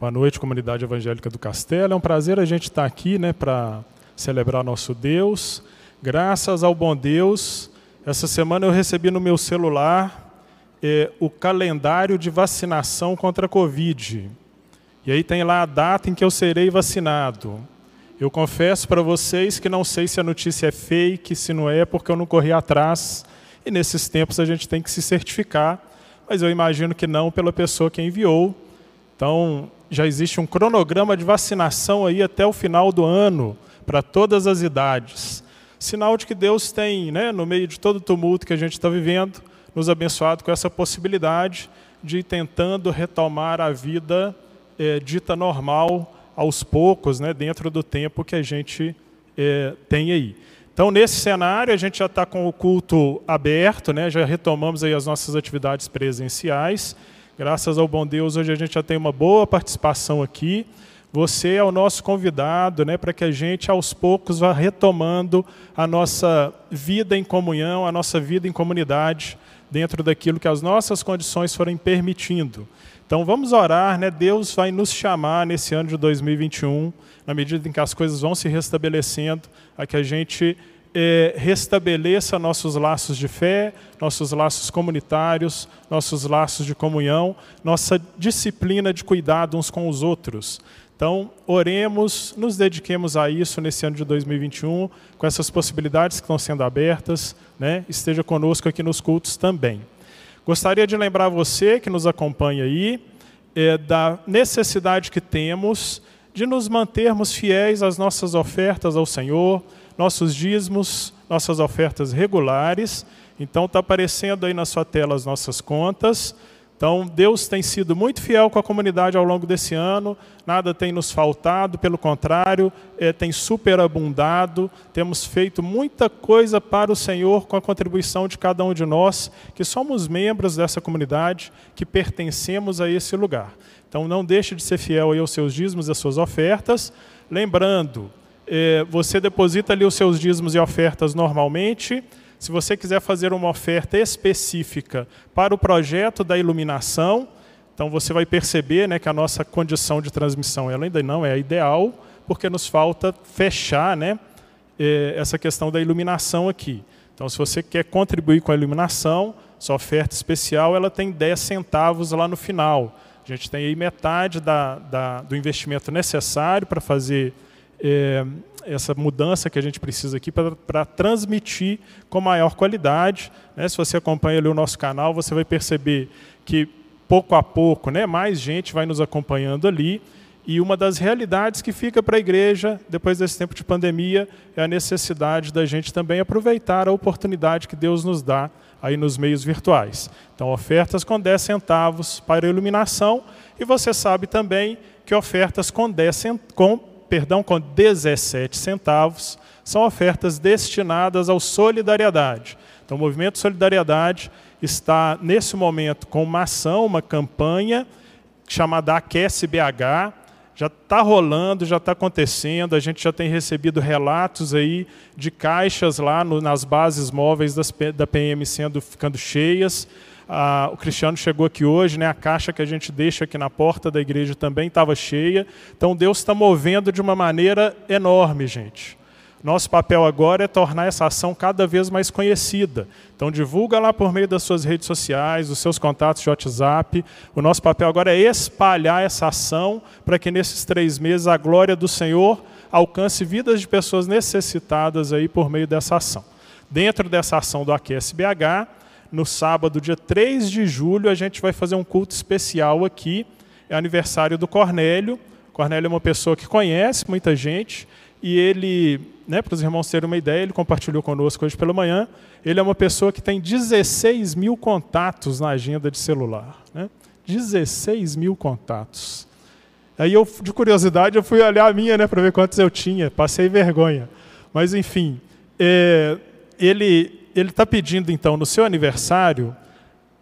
Boa noite, comunidade evangélica do Castelo. É um prazer a gente estar aqui né, para celebrar nosso Deus. Graças ao bom Deus, essa semana eu recebi no meu celular é, o calendário de vacinação contra a Covid. E aí tem lá a data em que eu serei vacinado. Eu confesso para vocês que não sei se a notícia é fake, se não é, porque eu não corri atrás. E nesses tempos a gente tem que se certificar, mas eu imagino que não pela pessoa que enviou. Então, já existe um cronograma de vacinação aí até o final do ano, para todas as idades. Sinal de que Deus tem, né, no meio de todo o tumulto que a gente está vivendo, nos abençoado com essa possibilidade de ir tentando retomar a vida é, dita normal aos poucos, né, dentro do tempo que a gente é, tem aí. Então, nesse cenário, a gente já está com o culto aberto, né, já retomamos aí as nossas atividades presenciais. Graças ao bom Deus, hoje a gente já tem uma boa participação aqui. Você é o nosso convidado, né, para que a gente aos poucos vá retomando a nossa vida em comunhão, a nossa vida em comunidade, dentro daquilo que as nossas condições forem permitindo. Então vamos orar, né? Deus vai nos chamar nesse ano de 2021, na medida em que as coisas vão se restabelecendo, a que a gente é, restabeleça nossos laços de fé, nossos laços comunitários, nossos laços de comunhão, nossa disciplina de cuidado uns com os outros. Então, oremos, nos dediquemos a isso nesse ano de 2021, com essas possibilidades que estão sendo abertas, né? esteja conosco aqui nos cultos também. Gostaria de lembrar você que nos acompanha aí, é, da necessidade que temos de nos mantermos fiéis às nossas ofertas ao Senhor, nossos dízimos, nossas ofertas regulares. Então está aparecendo aí na sua tela as nossas contas. Então Deus tem sido muito fiel com a comunidade ao longo desse ano, nada tem nos faltado, pelo contrário, é, tem superabundado. Temos feito muita coisa para o Senhor com a contribuição de cada um de nós, que somos membros dessa comunidade, que pertencemos a esse lugar. Então não deixe de ser fiel aí aos seus dízimos e às suas ofertas, lembrando é, você deposita ali os seus dízimos e ofertas normalmente. Se você quiser fazer uma oferta específica para o projeto da iluminação, então você vai perceber né, que a nossa condição de transmissão ela ainda não é ideal, porque nos falta fechar né, é, essa questão da iluminação aqui. Então, se você quer contribuir com a iluminação, sua oferta especial ela tem 10 centavos lá no final. A gente tem aí metade da, da do investimento necessário para fazer é, essa mudança que a gente precisa aqui para transmitir com maior qualidade. Né? Se você acompanha ali o nosso canal, você vai perceber que pouco a pouco, né, mais gente vai nos acompanhando ali. E uma das realidades que fica para a igreja, depois desse tempo de pandemia, é a necessidade da gente também aproveitar a oportunidade que Deus nos dá aí nos meios virtuais. Então, ofertas com 10 centavos para iluminação, e você sabe também que ofertas com 10 com perdão, com 17 centavos, são ofertas destinadas ao solidariedade. Então, o Movimento Solidariedade está, nesse momento, com uma ação, uma campanha chamada Aquece BH, já está rolando, já está acontecendo, a gente já tem recebido relatos aí de caixas lá no, nas bases móveis das, da PM sendo ficando cheias, ah, o Cristiano chegou aqui hoje, né, a caixa que a gente deixa aqui na porta da igreja também estava cheia. Então Deus está movendo de uma maneira enorme, gente. Nosso papel agora é tornar essa ação cada vez mais conhecida. Então divulga lá por meio das suas redes sociais, dos seus contatos de WhatsApp. O nosso papel agora é espalhar essa ação para que nesses três meses a glória do Senhor alcance vidas de pessoas necessitadas aí por meio dessa ação. Dentro dessa ação do Aquece BH, no sábado, dia 3 de julho, a gente vai fazer um culto especial aqui. É aniversário do Cornélio. Cornélio é uma pessoa que conhece muita gente e ele, né, para os irmãos terem uma ideia, ele compartilhou conosco hoje pela manhã. Ele é uma pessoa que tem 16 mil contatos na agenda de celular. Né? 16 mil contatos. Aí eu, de curiosidade, eu fui olhar a minha, né, para ver quantos eu tinha. Passei vergonha. Mas enfim, é, ele ele está pedindo, então, no seu aniversário,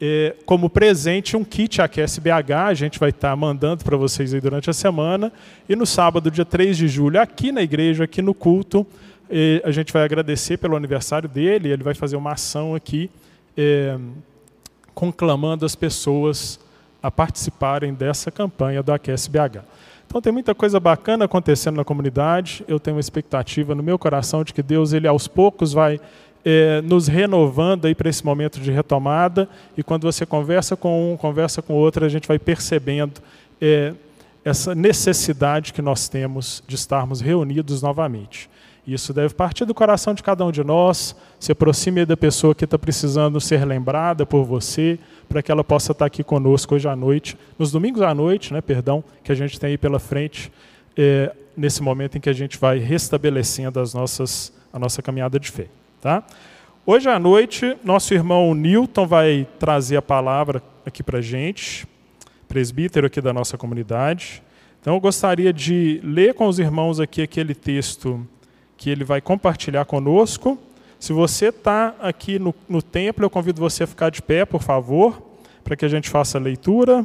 é, como presente, um kit Aquece BH. A gente vai estar tá mandando para vocês aí durante a semana. E no sábado, dia 3 de julho, aqui na igreja, aqui no culto, é, a gente vai agradecer pelo aniversário dele. Ele vai fazer uma ação aqui, é, conclamando as pessoas a participarem dessa campanha do AQSBH. Então tem muita coisa bacana acontecendo na comunidade. Eu tenho uma expectativa no meu coração de que Deus, ele aos poucos vai é, nos renovando aí para esse momento de retomada. E quando você conversa com um, conversa com outro, a gente vai percebendo é, essa necessidade que nós temos de estarmos reunidos novamente. Isso deve partir do coração de cada um de nós. Se aproxime da pessoa que está precisando ser lembrada por você, para que ela possa estar aqui conosco hoje à noite, nos domingos à noite, né, perdão, que a gente tem aí pela frente, é, nesse momento em que a gente vai restabelecendo as nossas, a nossa caminhada de fé. Tá? Hoje à noite, nosso irmão Newton vai trazer a palavra aqui para a gente, presbítero aqui da nossa comunidade. Então, eu gostaria de ler com os irmãos aqui aquele texto que ele vai compartilhar conosco. Se você está aqui no, no templo, eu convido você a ficar de pé, por favor, para que a gente faça a leitura.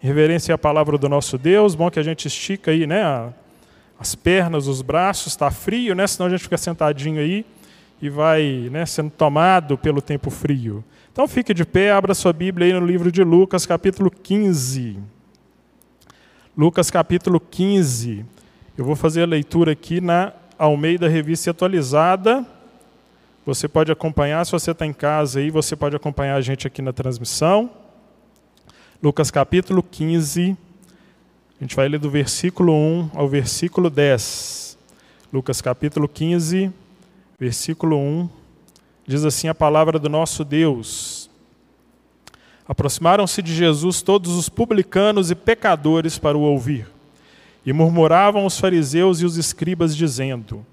Reverência à palavra do nosso Deus. Bom que a gente estica aí, né? As pernas, os braços, está frio, né? Senão a gente fica sentadinho aí e vai né, sendo tomado pelo tempo frio. Então fique de pé, abra sua Bíblia aí no livro de Lucas, capítulo 15. Lucas, capítulo 15. Eu vou fazer a leitura aqui na Almeida Revista Atualizada. Você pode acompanhar, se você está em casa aí, você pode acompanhar a gente aqui na transmissão. Lucas capítulo 15. A gente vai ler do versículo 1 ao versículo 10. Lucas capítulo 15, versículo 1. Diz assim a palavra do nosso Deus. Aproximaram-se de Jesus todos os publicanos e pecadores para o ouvir. E murmuravam os fariseus e os escribas, dizendo: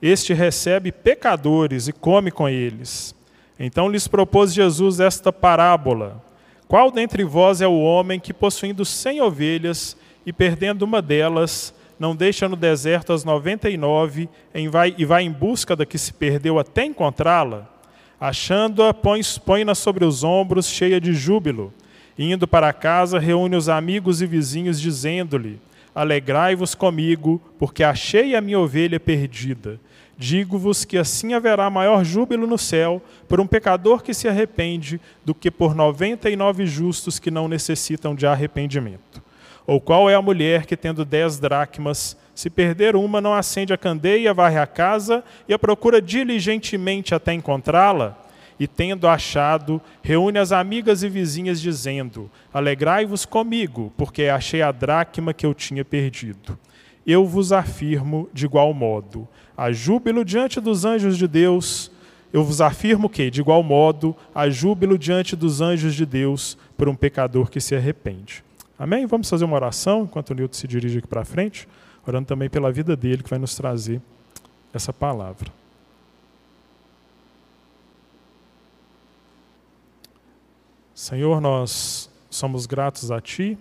Este recebe pecadores e come com eles. Então lhes propôs Jesus esta parábola: Qual dentre vós é o homem que, possuindo cem ovelhas e perdendo uma delas, não deixa no deserto as noventa e nove e vai em busca da que se perdeu até encontrá-la? Achando-a, põe-na sobre os ombros, cheia de júbilo. Indo para casa, reúne os amigos e vizinhos, dizendo-lhe: Alegrai-vos comigo, porque achei a minha ovelha perdida. Digo-vos que assim haverá maior júbilo no céu por um pecador que se arrepende do que por noventa e nove justos que não necessitam de arrependimento. Ou qual é a mulher que, tendo dez dracmas, se perder uma, não acende a candeia, varre a casa e a procura diligentemente até encontrá-la? e, tendo achado, reúne as amigas e vizinhas, dizendo: Alegrai-vos comigo, porque achei a dracma que eu tinha perdido. Eu vos afirmo de igual modo: há júbilo diante dos anjos de Deus. Eu vos afirmo que, de igual modo, há júbilo diante dos anjos de Deus por um pecador que se arrepende. Amém? Vamos fazer uma oração enquanto o Nilton se dirige aqui para frente, orando também pela vida dele que vai nos trazer essa palavra. Senhor, nós somos gratos a Ti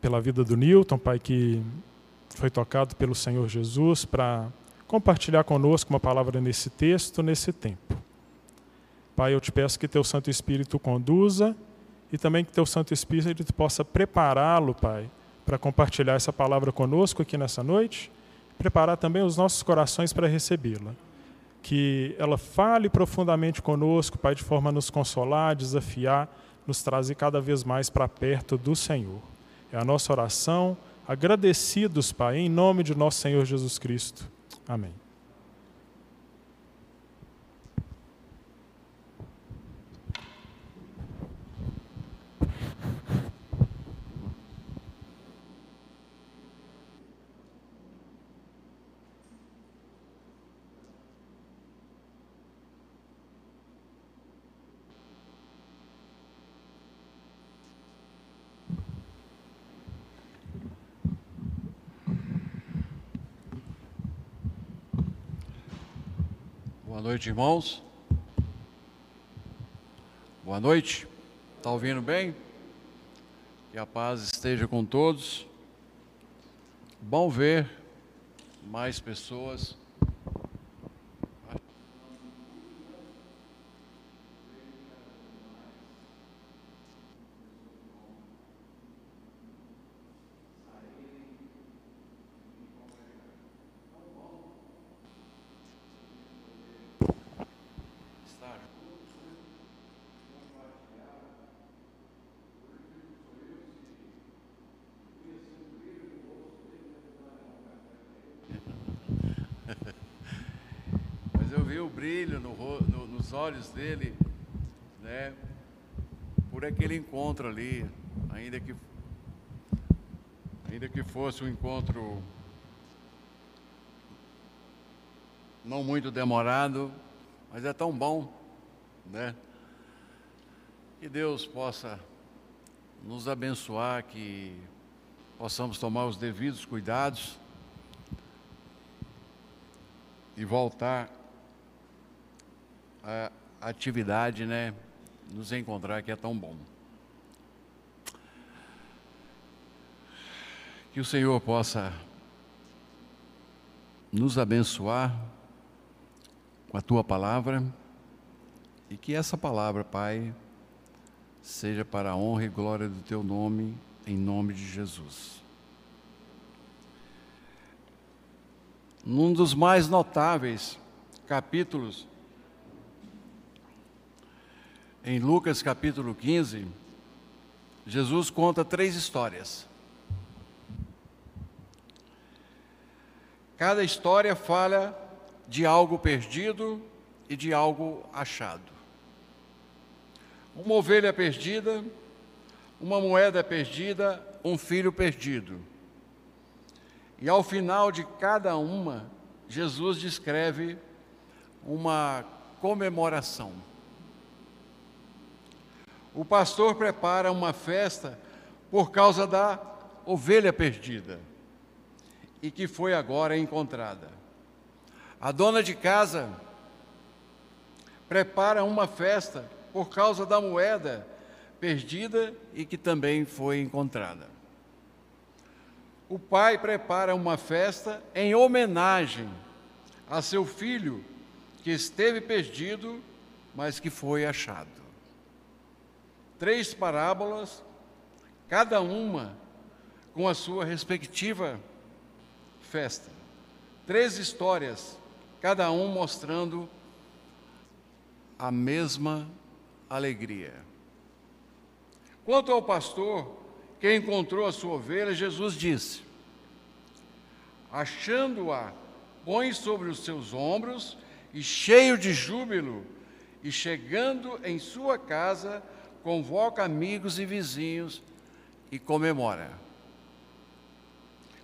pela vida do Newton, Pai, que foi tocado pelo Senhor Jesus para compartilhar conosco uma palavra nesse texto, nesse tempo. Pai, eu te peço que Teu Santo Espírito conduza e também que Teu Santo Espírito possa prepará-lo, Pai, para compartilhar essa palavra conosco aqui nessa noite, preparar também os nossos corações para recebê-la que ela fale profundamente conosco, Pai, de forma a nos consolar, desafiar, nos trazer cada vez mais para perto do Senhor. É a nossa oração, agradecidos, Pai, em nome de nosso Senhor Jesus Cristo. Amém. Boa noite, irmãos. Boa noite. Está ouvindo bem? Que a paz esteja com todos. Bom ver mais pessoas viu o brilho no, no, nos olhos dele, né? Por aquele encontro ali, ainda que ainda que fosse um encontro não muito demorado, mas é tão bom, né? Que Deus possa nos abençoar, que possamos tomar os devidos cuidados e voltar à atividade, né? Nos encontrar, que é tão bom. Que o Senhor possa nos abençoar com a tua palavra e que essa palavra, Pai, seja para a honra e glória do teu nome, em nome de Jesus. Num dos mais notáveis capítulos, em Lucas capítulo 15, Jesus conta três histórias. Cada história fala de algo perdido e de algo achado. Uma ovelha perdida, uma moeda perdida, um filho perdido. E ao final de cada uma, Jesus descreve uma comemoração. O pastor prepara uma festa por causa da ovelha perdida e que foi agora encontrada. A dona de casa prepara uma festa por causa da moeda perdida e que também foi encontrada. O pai prepara uma festa em homenagem a seu filho que esteve perdido, mas que foi achado. Três parábolas, cada uma com a sua respectiva festa. Três histórias cada um mostrando a mesma alegria. Quanto ao pastor que encontrou a sua ovelha, Jesus disse: Achando-a, põe sobre os seus ombros e, cheio de júbilo, e chegando em sua casa, convoca amigos e vizinhos e comemora.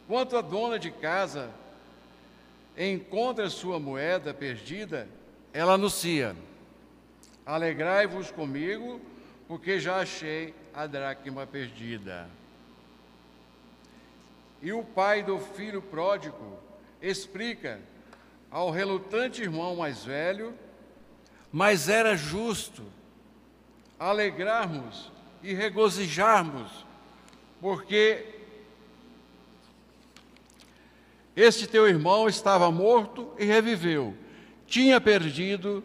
Quanto à dona de casa, encontra sua moeda perdida, ela anuncia: Alegrai-vos comigo, porque já achei a dracma perdida. E o pai do filho pródigo explica ao relutante irmão mais velho, mas era justo alegrarmos e regozijarmos, porque este teu irmão estava morto e reviveu, tinha perdido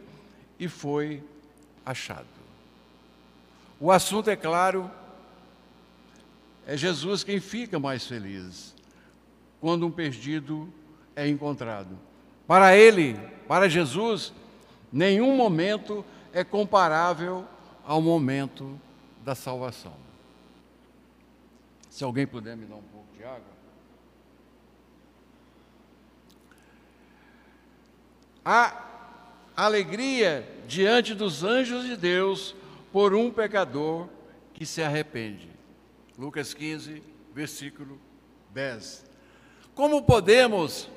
e foi achado. O assunto é claro, é Jesus quem fica mais feliz quando um perdido é encontrado. Para ele, para Jesus, nenhum momento é comparável ao momento da salvação. Se alguém puder me dar um pouco de água. a alegria diante dos anjos de Deus por um pecador que se arrepende. Lucas 15, versículo 10. Como podemos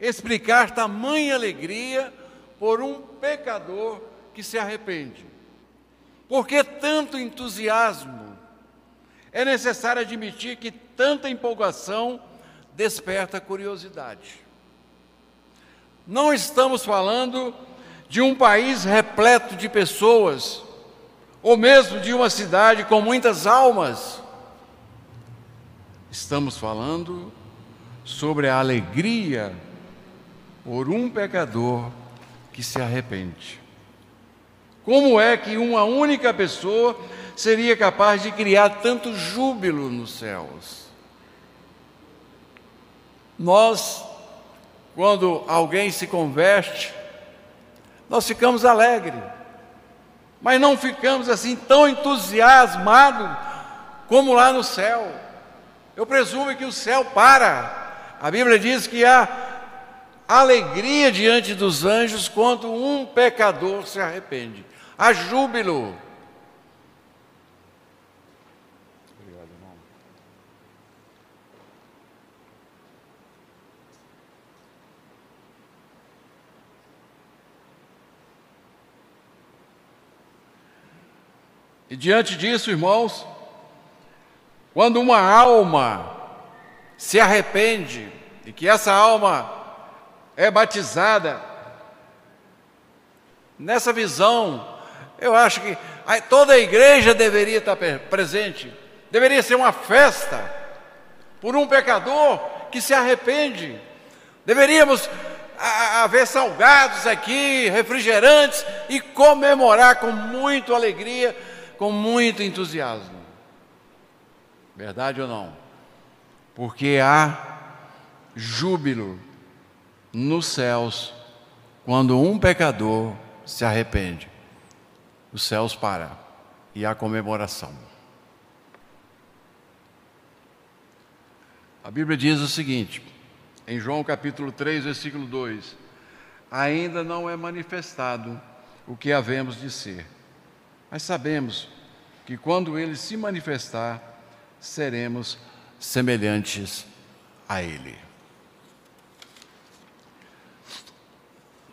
explicar tamanha alegria por um pecador que se arrepende? Por que tanto entusiasmo? É necessário admitir que tanta empolgação desperta curiosidade. Não estamos falando de um país repleto de pessoas, ou mesmo de uma cidade com muitas almas. Estamos falando sobre a alegria por um pecador que se arrepende. Como é que uma única pessoa seria capaz de criar tanto júbilo nos céus? Nós quando alguém se converte, nós ficamos alegres, mas não ficamos assim tão entusiasmados como lá no céu. Eu presumo que o céu para. A Bíblia diz que há alegria diante dos anjos quando um pecador se arrepende. Há júbilo. E diante disso, irmãos, quando uma alma se arrepende e que essa alma é batizada, nessa visão, eu acho que toda a igreja deveria estar presente, deveria ser uma festa por um pecador que se arrepende. Deveríamos haver salgados aqui, refrigerantes e comemorar com muita alegria com muito entusiasmo. Verdade ou não? Porque há júbilo nos céus quando um pecador se arrepende. Os céus param e há comemoração. A Bíblia diz o seguinte, em João capítulo 3, versículo 2: Ainda não é manifestado o que havemos de ser mas sabemos que quando ele se manifestar, seremos semelhantes a ele.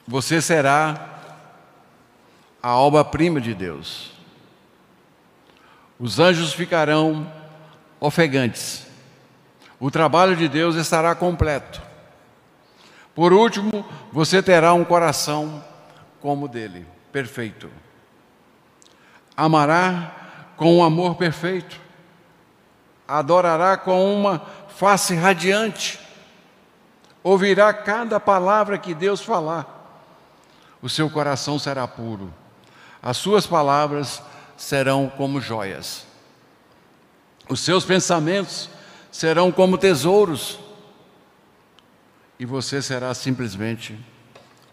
Você será a obra-prima de Deus. Os anjos ficarão ofegantes. O trabalho de Deus estará completo. Por último, você terá um coração como o dele, perfeito amará com um amor perfeito, adorará com uma face radiante, ouvirá cada palavra que Deus falar. O seu coração será puro, as suas palavras serão como joias, os seus pensamentos serão como tesouros, e você será simplesmente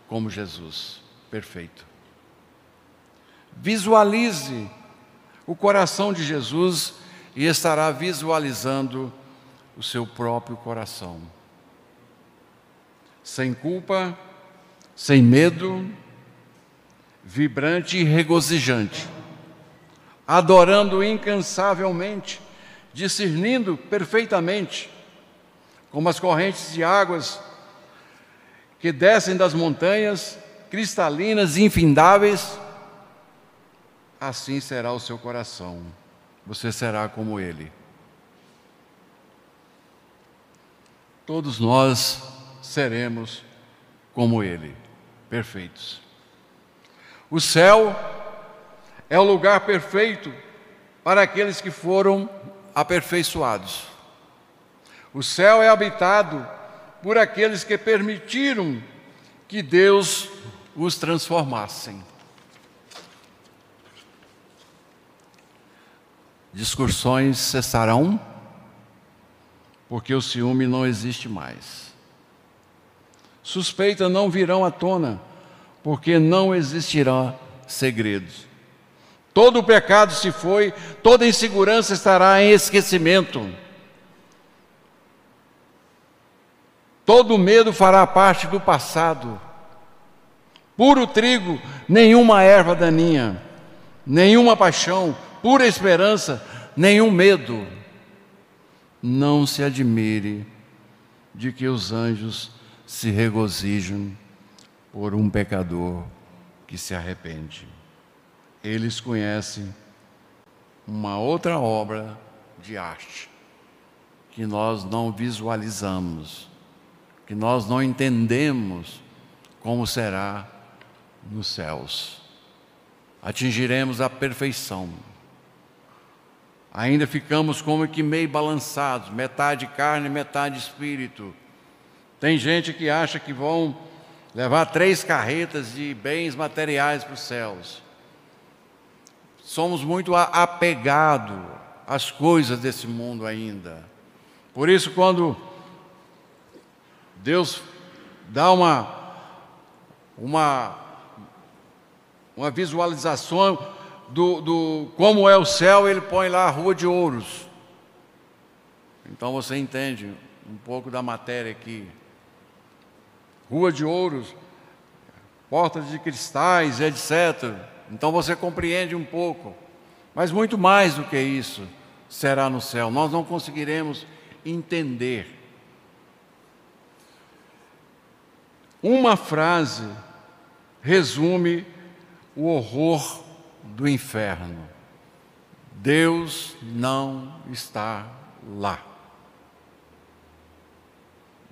como Jesus, perfeito. Visualize o coração de Jesus e estará visualizando o seu próprio coração. Sem culpa, sem medo, vibrante e regozijante, adorando incansavelmente, discernindo perfeitamente, como as correntes de águas que descem das montanhas, cristalinas e infindáveis, assim será o seu coração, você será como ele. Todos nós seremos como ele, perfeitos. O céu é o lugar perfeito para aqueles que foram aperfeiçoados. O céu é habitado por aqueles que permitiram que Deus os transformassem. discussões cessarão, porque o ciúme não existe mais. Suspeitas não virão à tona, porque não existirá segredos. Todo o pecado se foi, toda insegurança estará em esquecimento. Todo medo fará parte do passado. Puro trigo, nenhuma erva daninha, nenhuma paixão, pura esperança, nenhum medo. Não se admire de que os anjos se regozijam por um pecador que se arrepende. Eles conhecem uma outra obra de arte que nós não visualizamos, que nós não entendemos como será nos céus. Atingiremos a perfeição ainda ficamos como que meio balançados, metade carne, metade espírito. Tem gente que acha que vão levar três carretas de bens materiais para os céus. Somos muito apegados às coisas desse mundo ainda. Por isso, quando Deus dá uma, uma, uma visualização do, do como é o céu, ele põe lá a rua de ouros. Então você entende um pouco da matéria aqui. Rua de ouros, portas de cristais, etc. Então você compreende um pouco. Mas muito mais do que isso será no céu. Nós não conseguiremos entender. Uma frase resume o horror do inferno. Deus não está lá.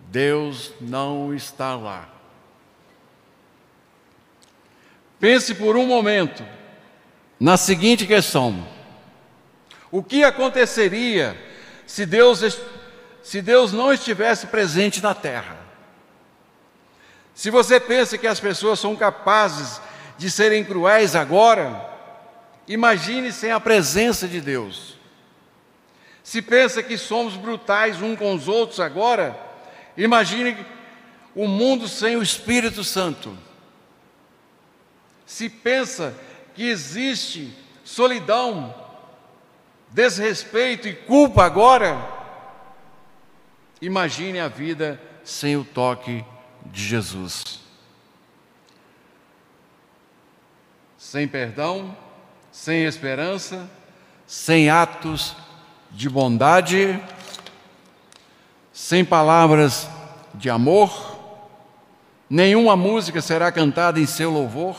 Deus não está lá. Pense por um momento na seguinte questão: o que aconteceria se Deus, se Deus não estivesse presente na terra? Se você pensa que as pessoas são capazes de serem cruéis agora, imagine sem a presença de Deus. Se pensa que somos brutais uns com os outros agora, imagine o mundo sem o Espírito Santo. Se pensa que existe solidão, desrespeito e culpa agora, imagine a vida sem o toque de Jesus. Sem perdão, sem esperança, sem atos de bondade, sem palavras de amor, nenhuma música será cantada em seu louvor,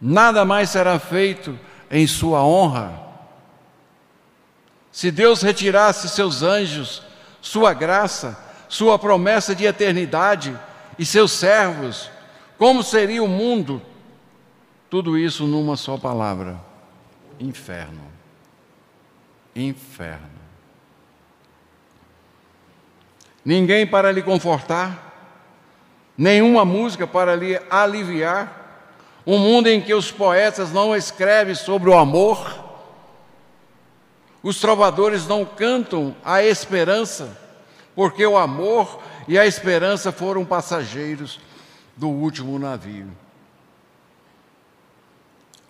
nada mais será feito em sua honra. Se Deus retirasse seus anjos, sua graça, sua promessa de eternidade e seus servos, como seria o mundo? Tudo isso numa só palavra: inferno. Inferno. Ninguém para lhe confortar, nenhuma música para lhe aliviar. Um mundo em que os poetas não escrevem sobre o amor, os trovadores não cantam a esperança porque o amor e a esperança foram passageiros do último navio.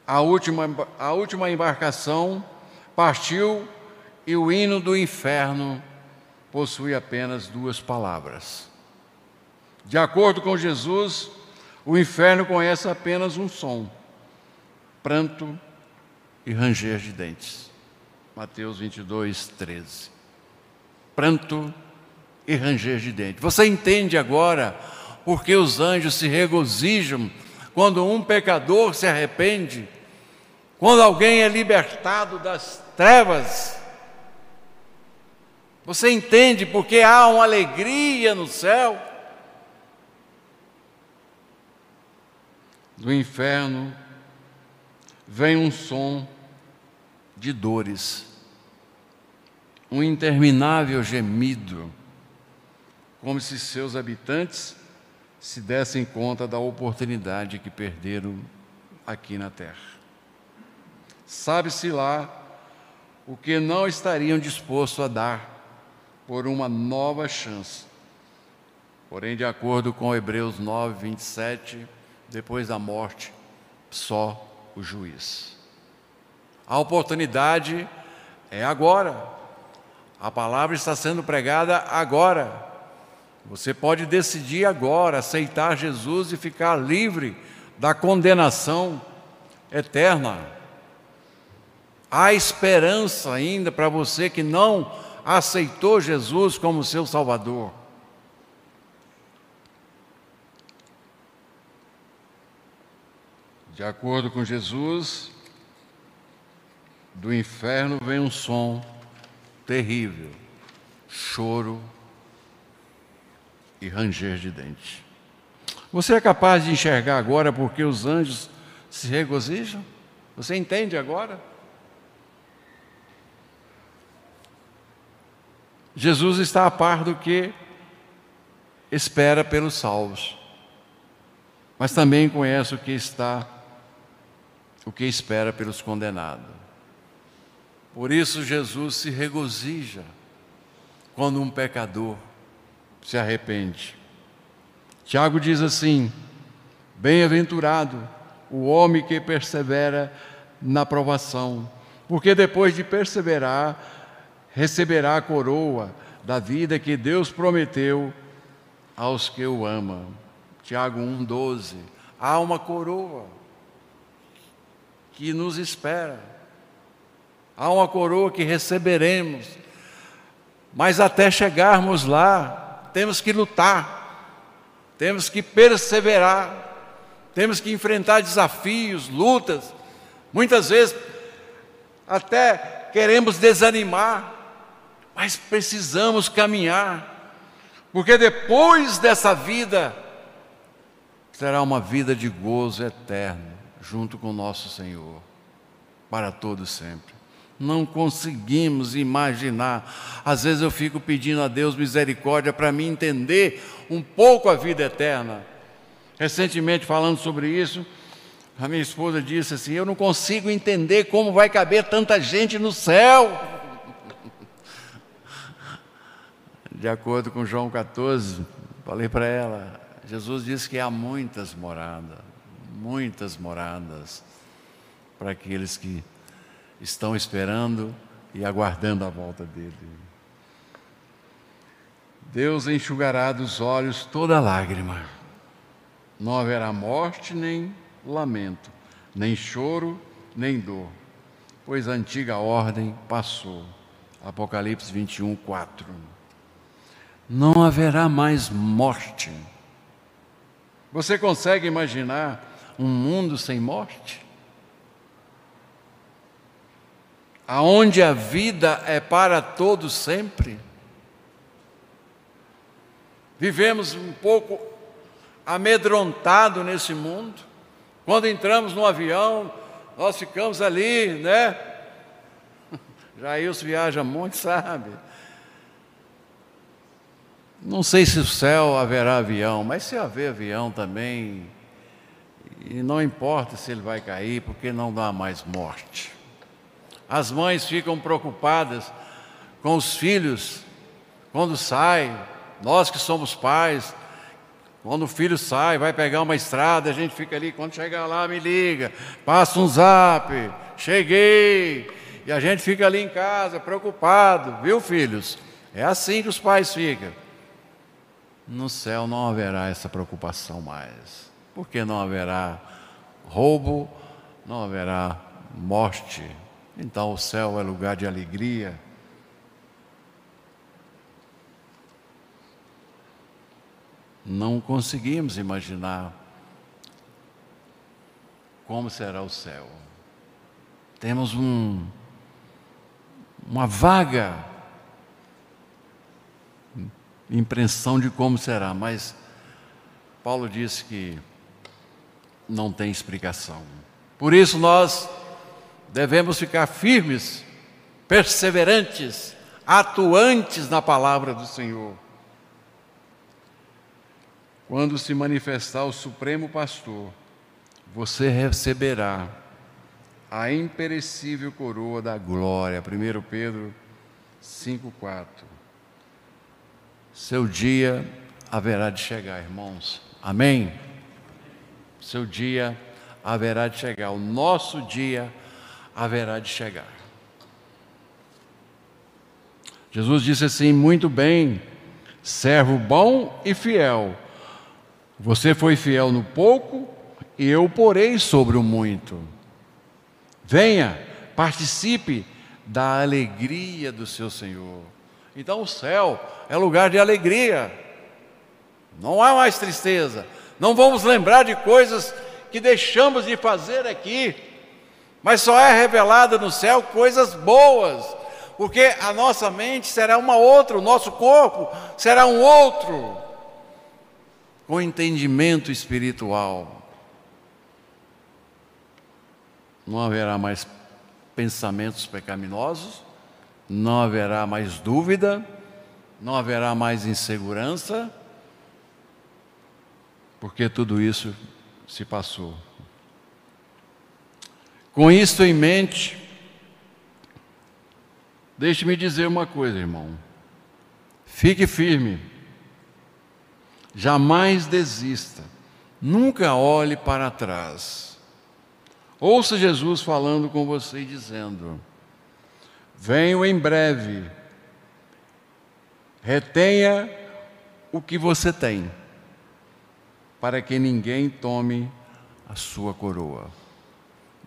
A última, a última embarcação partiu e o hino do inferno possui apenas duas palavras. De acordo com Jesus, o inferno conhece apenas um som: pranto e ranger de dentes. Mateus 22, 13. Pranto e ranger de dentes. Você entende agora porque os anjos se regozijam quando um pecador se arrepende, quando alguém é libertado das trevas? Você entende porque há uma alegria no céu? Do inferno vem um som de dores, um interminável gemido como se seus habitantes se dessem conta da oportunidade que perderam aqui na terra. Sabe-se lá o que não estariam dispostos a dar por uma nova chance. Porém, de acordo com Hebreus 9, 27, depois da morte, só o juiz. A oportunidade é agora. A palavra está sendo pregada agora. Você pode decidir agora aceitar Jesus e ficar livre da condenação eterna. Há esperança ainda para você que não aceitou Jesus como seu Salvador. De acordo com Jesus, do inferno vem um som terrível, choro e ranger de dente. Você é capaz de enxergar agora porque os anjos se regozijam? Você entende agora? Jesus está a par do que espera pelos salvos, mas também conhece o que está, o que espera pelos condenados. Por isso Jesus se regozija quando um pecador se arrepende. Tiago diz assim: Bem-aventurado o homem que persevera na provação, porque depois de perseverar, receberá a coroa da vida que Deus prometeu aos que o amam. Tiago 1,12. Há uma coroa que nos espera. Há uma coroa que receberemos. Mas até chegarmos lá, temos que lutar, temos que perseverar, temos que enfrentar desafios, lutas. Muitas vezes até queremos desanimar, mas precisamos caminhar, porque depois dessa vida será uma vida de gozo eterno, junto com nosso Senhor, para todo sempre. Não conseguimos imaginar. Às vezes eu fico pedindo a Deus misericórdia para me entender um pouco a vida eterna. Recentemente, falando sobre isso, a minha esposa disse assim: Eu não consigo entender como vai caber tanta gente no céu. De acordo com João 14, falei para ela: Jesus disse que há muitas moradas, muitas moradas para aqueles que estão esperando e aguardando a volta dele. Deus enxugará dos olhos toda lágrima. Não haverá morte nem lamento, nem choro, nem dor, pois a antiga ordem passou. Apocalipse 21, 4. Não haverá mais morte. Você consegue imaginar um mundo sem morte? Aonde a vida é para todos sempre? Vivemos um pouco amedrontado nesse mundo. Quando entramos no avião, nós ficamos ali, né? Jailson viaja muito, sabe? Não sei se o céu haverá avião, mas se haver avião também, e não importa se ele vai cair, porque não dá mais morte. As mães ficam preocupadas com os filhos quando saem, nós que somos pais, quando o filho sai, vai pegar uma estrada, a gente fica ali, quando chegar lá, me liga, passa um zap, cheguei. E a gente fica ali em casa, preocupado, viu, filhos? É assim que os pais ficam. No céu não haverá essa preocupação mais, porque não haverá roubo, não haverá morte. Então o céu é lugar de alegria, não conseguimos imaginar como será o céu. Temos um, uma vaga impressão de como será, mas Paulo disse que não tem explicação. Por isso nós devemos ficar firmes, perseverantes, atuantes na palavra do Senhor. Quando se manifestar o Supremo Pastor, você receberá a imperecível coroa da glória. 1 Pedro 5,4. Seu dia haverá de chegar, irmãos. Amém? Seu dia haverá de chegar. O nosso dia haverá de chegar. Jesus disse assim: muito bem, servo bom e fiel você foi fiel no pouco, e eu porei sobre o muito. Venha, participe da alegria do seu Senhor. Então o céu é lugar de alegria. Não há mais tristeza. Não vamos lembrar de coisas que deixamos de fazer aqui. Mas só é revelada no céu coisas boas, porque a nossa mente será uma outra, o nosso corpo será um outro com entendimento espiritual. Não haverá mais pensamentos pecaminosos, não haverá mais dúvida, não haverá mais insegurança, porque tudo isso se passou. Com isso em mente, deixe-me dizer uma coisa, irmão. Fique firme Jamais desista. Nunca olhe para trás. Ouça Jesus falando com você e dizendo: Venho em breve. Retenha o que você tem, para que ninguém tome a sua coroa.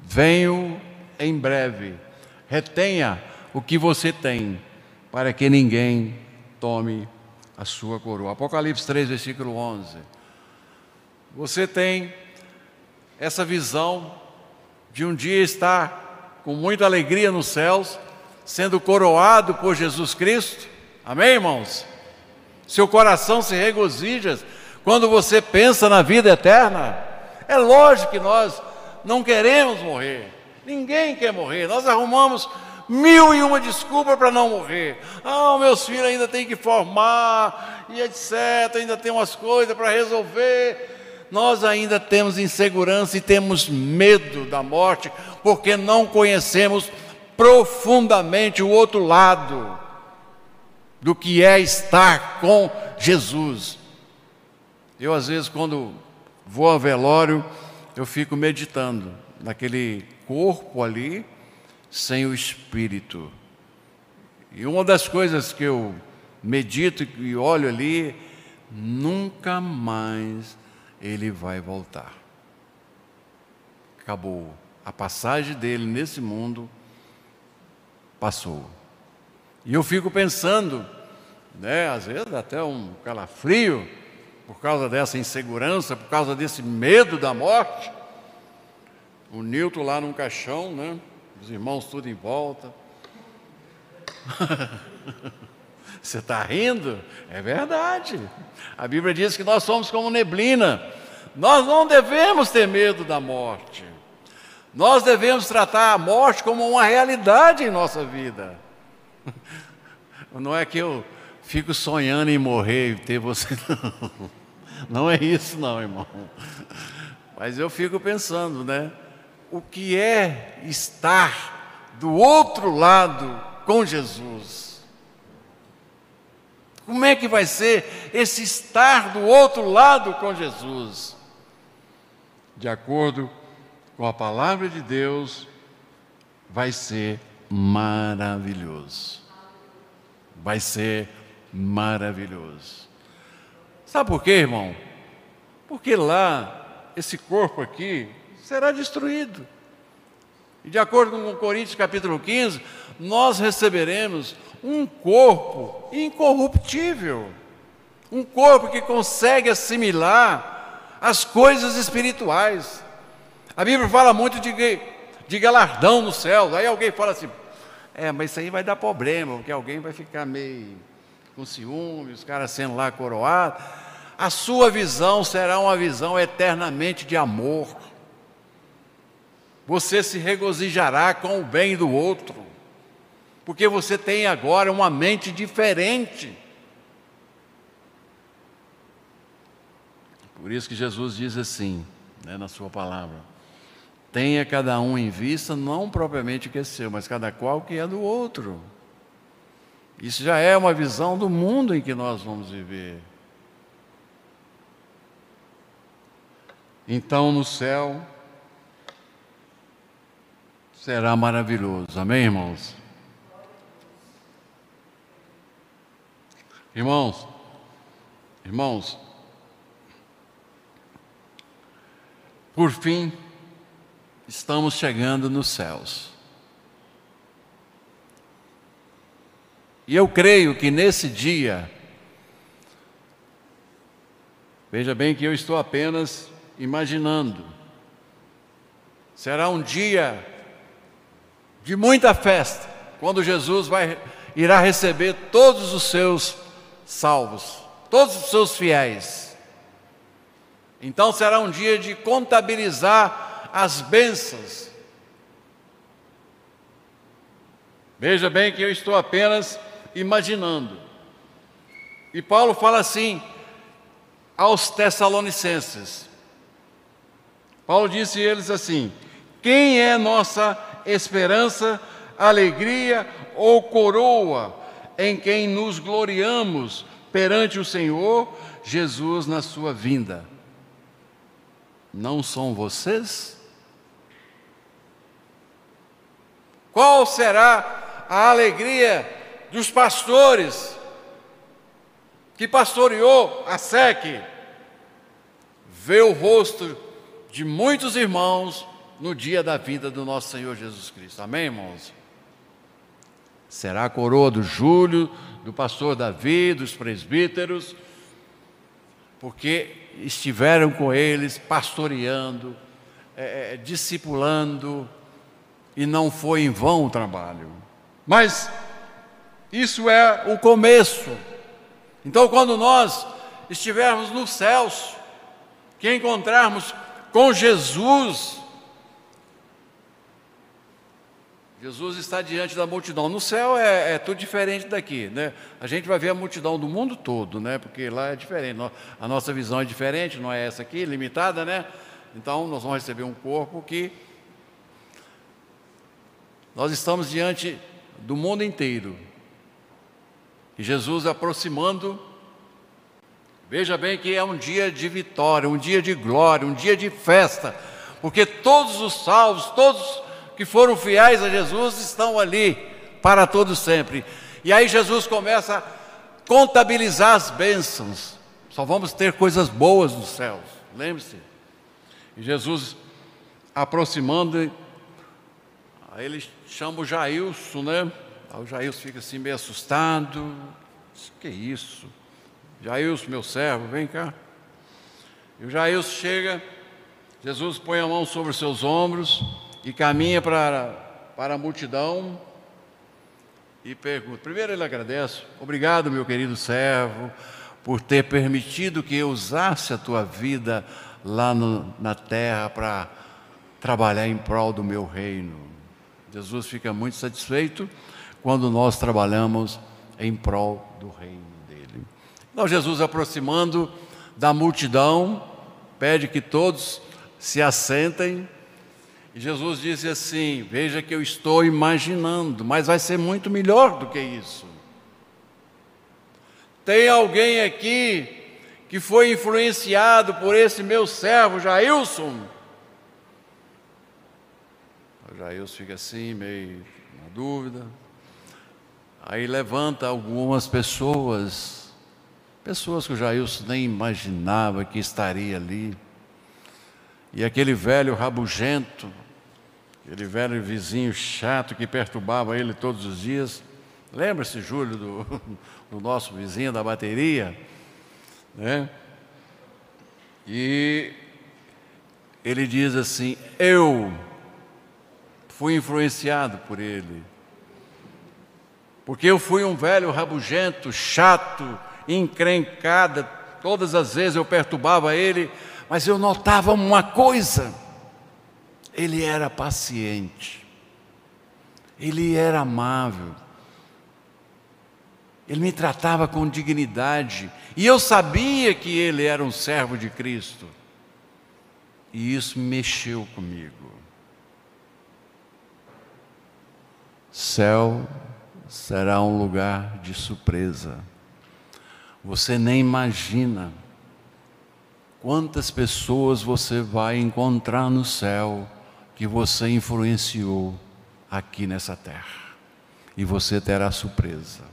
Venho em breve, retenha o que você tem, para que ninguém tome a sua coroa. Apocalipse 3, versículo 11. Você tem essa visão de um dia estar com muita alegria nos céus, sendo coroado por Jesus Cristo. Amém, irmãos? Seu coração se regozija quando você pensa na vida eterna. É lógico que nós não queremos morrer. Ninguém quer morrer. Nós arrumamos mil e uma desculpas para não morrer. Ah, meus filhos ainda têm que formar e etc. Ainda tem umas coisas para resolver nós ainda temos insegurança e temos medo da morte, porque não conhecemos profundamente o outro lado do que é estar com Jesus. Eu, às vezes, quando vou ao velório, eu fico meditando naquele corpo ali, sem o espírito. E uma das coisas que eu medito e olho ali, nunca mais ele vai voltar. Acabou. A passagem dele nesse mundo passou. E eu fico pensando, né, às vezes até um calafrio, por causa dessa insegurança, por causa desse medo da morte. O Nilton lá num caixão, né? Os irmãos tudo em volta. Você está rindo? É verdade. A Bíblia diz que nós somos como neblina. Nós não devemos ter medo da morte. Nós devemos tratar a morte como uma realidade em nossa vida. Não é que eu fico sonhando em morrer e ter você, não. Não é isso, não, irmão. Mas eu fico pensando, né? O que é estar do outro lado com Jesus? Como é que vai ser esse estar do outro lado com Jesus? De acordo com a palavra de Deus, vai ser maravilhoso. Vai ser maravilhoso. Sabe por quê, irmão? Porque lá, esse corpo aqui será destruído. E de acordo com Coríntios capítulo 15, nós receberemos um corpo incorruptível, um corpo que consegue assimilar as coisas espirituais. A Bíblia fala muito de, de galardão no céu, aí alguém fala assim: é, mas isso aí vai dar problema, porque alguém vai ficar meio com ciúme, os caras sendo lá coroados. A sua visão será uma visão eternamente de amor. Você se regozijará com o bem do outro porque você tem agora uma mente diferente. Por isso que Jesus diz assim, né, na sua palavra: tenha cada um em vista não propriamente o que é seu, mas cada qual que é do outro. Isso já é uma visão do mundo em que nós vamos viver. Então no céu será maravilhoso. Amém, irmãos? Irmãos, irmãos, por fim, estamos chegando nos céus. E eu creio que nesse dia, veja bem que eu estou apenas imaginando, será um dia de muita festa, quando Jesus vai irá receber todos os seus salvos, todos os seus fiéis. Então será um dia de contabilizar as bênçãos. Veja bem que eu estou apenas imaginando. E Paulo fala assim aos Tessalonicenses. Paulo disse a eles assim: Quem é nossa esperança, alegria ou coroa em quem nos gloriamos perante o Senhor Jesus na sua vinda. Não são vocês? Qual será a alegria dos pastores que pastoreou a SEC, vê o rosto de muitos irmãos no dia da vida do nosso Senhor Jesus Cristo. Amém, irmãos? Será a coroa do Júlio, do pastor Davi, dos presbíteros, porque estiveram com eles pastoreando, é, é, discipulando, e não foi em vão o trabalho. Mas isso é o começo. Então, quando nós estivermos nos céus, que encontrarmos com Jesus, Jesus está diante da multidão. No céu é, é, tudo diferente daqui, né? A gente vai ver a multidão do mundo todo, né? Porque lá é diferente. A nossa visão é diferente, não é essa aqui, limitada, né? Então nós vamos receber um corpo que nós estamos diante do mundo inteiro. E Jesus aproximando, veja bem que é um dia de vitória, um dia de glória, um dia de festa, porque todos os salvos, todos que foram fiéis a Jesus estão ali para todos sempre. E aí Jesus começa a contabilizar as bênçãos. Só vamos ter coisas boas nos céus. Lembre-se. E Jesus aproximando, aí ele chama o Jailson, né? Aí o Jailson fica assim meio assustado. Que isso? Jailson, meu servo, vem cá. E o Jailson chega, Jesus põe a mão sobre os seus ombros e caminha para, para a multidão e pergunta. Primeiro ele agradece, obrigado, meu querido servo, por ter permitido que eu usasse a tua vida lá no, na terra para trabalhar em prol do meu reino. Jesus fica muito satisfeito quando nós trabalhamos em prol do reino dele. Então, Jesus aproximando da multidão, pede que todos se assentem e Jesus disse assim: Veja que eu estou imaginando, mas vai ser muito melhor do que isso. Tem alguém aqui que foi influenciado por esse meu servo Jailson? O Jailson fica assim, meio na dúvida. Aí levanta algumas pessoas, pessoas que o Jailson nem imaginava que estaria ali. E aquele velho rabugento, aquele velho vizinho chato que perturbava ele todos os dias. Lembra-se, Júlio, do, do, nosso vizinho da bateria? Né? E ele diz assim: Eu fui influenciado por ele, porque eu fui um velho rabugento, chato, encrencada, todas as vezes eu perturbava ele, mas eu notava uma coisa. Ele era paciente, ele era amável, ele me tratava com dignidade, e eu sabia que ele era um servo de Cristo, e isso mexeu comigo. Céu será um lugar de surpresa. Você nem imagina quantas pessoas você vai encontrar no céu que você influenciou aqui nessa terra. E você terá surpresa.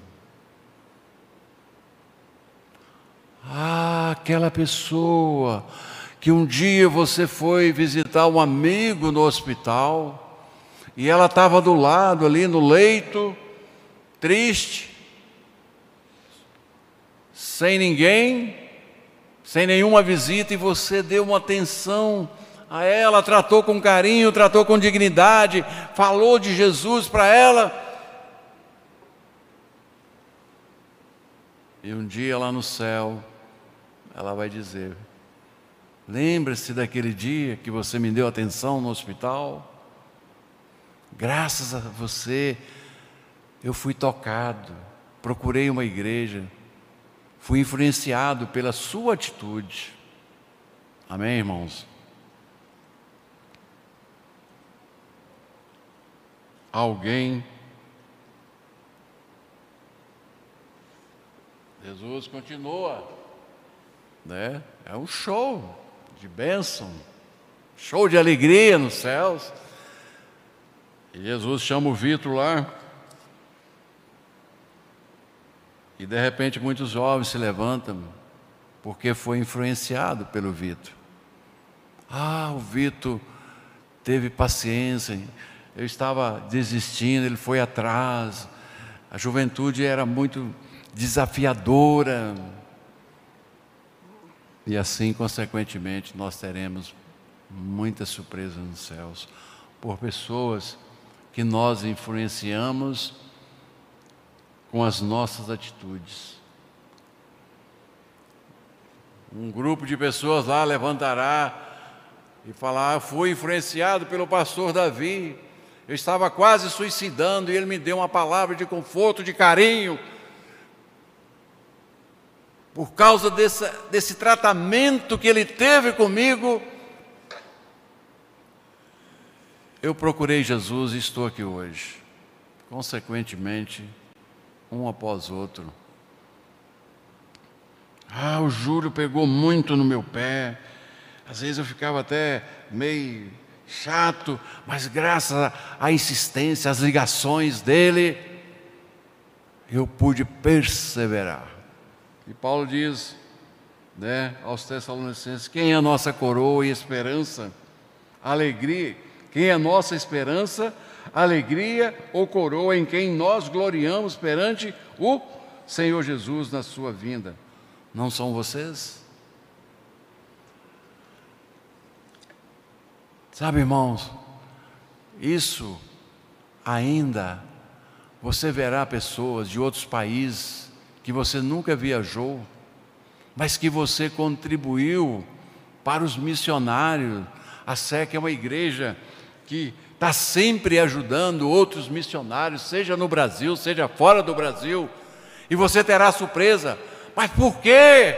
Ah, aquela pessoa que um dia você foi visitar um amigo no hospital e ela estava do lado ali no leito, triste, sem ninguém, sem nenhuma visita e você deu uma atenção a ela, tratou com carinho, tratou com dignidade, falou de Jesus para ela. E um dia lá no céu, ela vai dizer: Lembre-se daquele dia que você me deu atenção no hospital? Graças a você, eu fui tocado, procurei uma igreja, fui influenciado pela sua atitude. Amém, irmãos? alguém. Jesus continua, né? É um show de bênção, show de alegria nos céus. Jesus chama o Vitor lá. E de repente muitos jovens se levantam porque foi influenciado pelo Vitor. Ah, o Vitor teve paciência, eu estava desistindo, ele foi atrás. A juventude era muito desafiadora. E assim, consequentemente, nós teremos muitas surpresas nos céus por pessoas que nós influenciamos com as nossas atitudes. Um grupo de pessoas lá levantará e falar: ah, fui influenciado pelo pastor Davi. Eu estava quase suicidando e ele me deu uma palavra de conforto, de carinho. Por causa desse, desse tratamento que ele teve comigo, eu procurei Jesus e estou aqui hoje. Consequentemente, um após outro. Ah, o Júlio pegou muito no meu pé. Às vezes eu ficava até meio chato, mas graças à insistência, às ligações dele, eu pude perseverar. E Paulo diz, né, aos Tessalonicenses: quem é a nossa coroa e esperança? Alegria. Quem é nossa esperança? Alegria ou coroa em quem nós gloriamos perante o Senhor Jesus na sua vinda. Não são vocês? Sabe, irmãos, isso ainda você verá pessoas de outros países que você nunca viajou, mas que você contribuiu para os missionários. A SEC é uma igreja que está sempre ajudando outros missionários, seja no Brasil, seja fora do Brasil, e você terá surpresa. Mas por quê?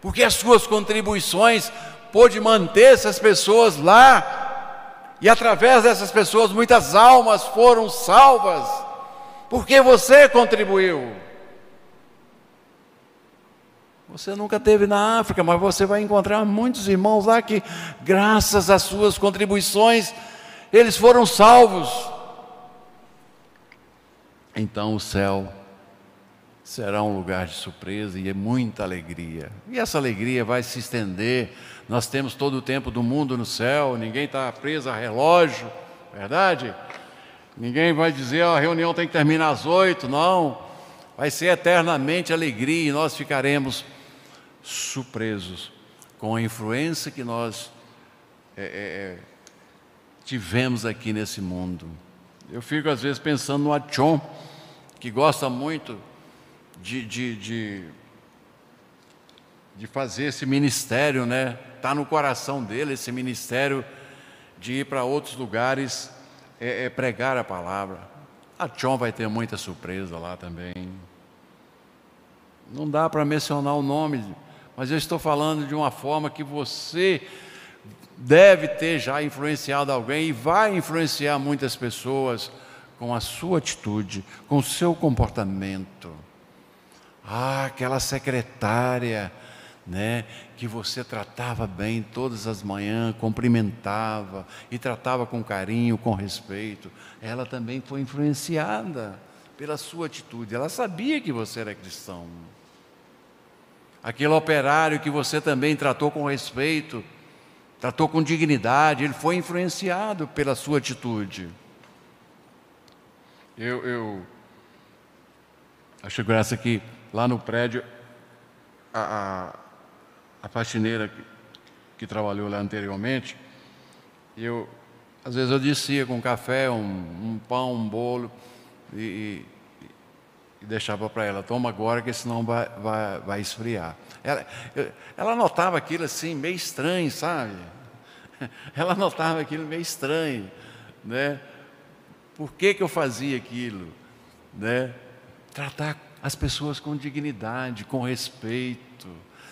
Porque as suas contribuições pôde manter essas pessoas lá, e através dessas pessoas muitas almas foram salvas, porque você contribuiu. Você nunca teve na África, mas você vai encontrar muitos irmãos lá que, graças às suas contribuições, eles foram salvos. Então o céu será um lugar de surpresa e é muita alegria. E essa alegria vai se estender nós temos todo o tempo do mundo no céu, ninguém está preso a relógio, verdade? Ninguém vai dizer oh, a reunião tem que terminar às oito, não. Vai ser eternamente alegria e nós ficaremos surpresos com a influência que nós é, é, é, tivemos aqui nesse mundo. Eu fico às vezes pensando no Achon, que gosta muito de, de, de, de fazer esse ministério, né? está no coração dele esse ministério de ir para outros lugares é, é pregar a palavra. A vai ter muita surpresa lá também. Não dá para mencionar o nome, mas eu estou falando de uma forma que você deve ter já influenciado alguém e vai influenciar muitas pessoas com a sua atitude, com o seu comportamento. Ah, aquela secretária né, que você tratava bem todas as manhãs, cumprimentava e tratava com carinho, com respeito, ela também foi influenciada pela sua atitude. Ela sabia que você era cristão. Aquele operário que você também tratou com respeito, tratou com dignidade, ele foi influenciado pela sua atitude. Eu, eu acho graça que lá no prédio a, a faxineira que, que trabalhou lá anteriormente, eu, às vezes eu descia com café, um, um pão, um bolo, e, e, e deixava para ela, toma agora que senão vai, vai, vai esfriar. Ela, ela notava aquilo assim, meio estranho, sabe? Ela notava aquilo meio estranho, né? Por que, que eu fazia aquilo? Né? Tratar as pessoas com dignidade, com respeito.